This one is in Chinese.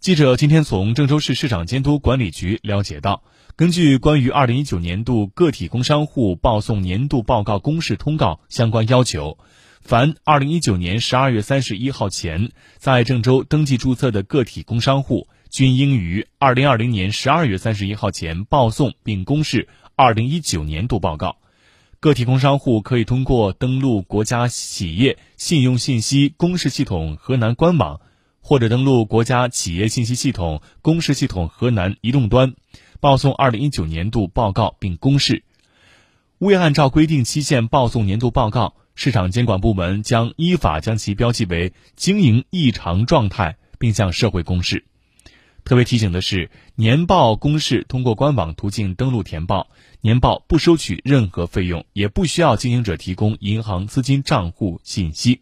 记者今天从郑州市市场监督管理局了解到，根据关于二零一九年度个体工商户报送年度报告公示通告相关要求，凡二零一九年十二月三十一号前在郑州登记注册的个体工商户，均应于二零二零年十二月三十一号前报送并公示二零一九年度报告。个体工商户可以通过登录国家企业信用信息公示系统河南官网。或者登录国家企业信息系统公示系统河南移动端，报送二零一九年度报告并公示。未按照规定期限报送年度报告，市场监管部门将依法将其标记为经营异常状态，并向社会公示。特别提醒的是，年报公示通过官网途径登录填报，年报不收取任何费用，也不需要经营者提供银行资金账户信息。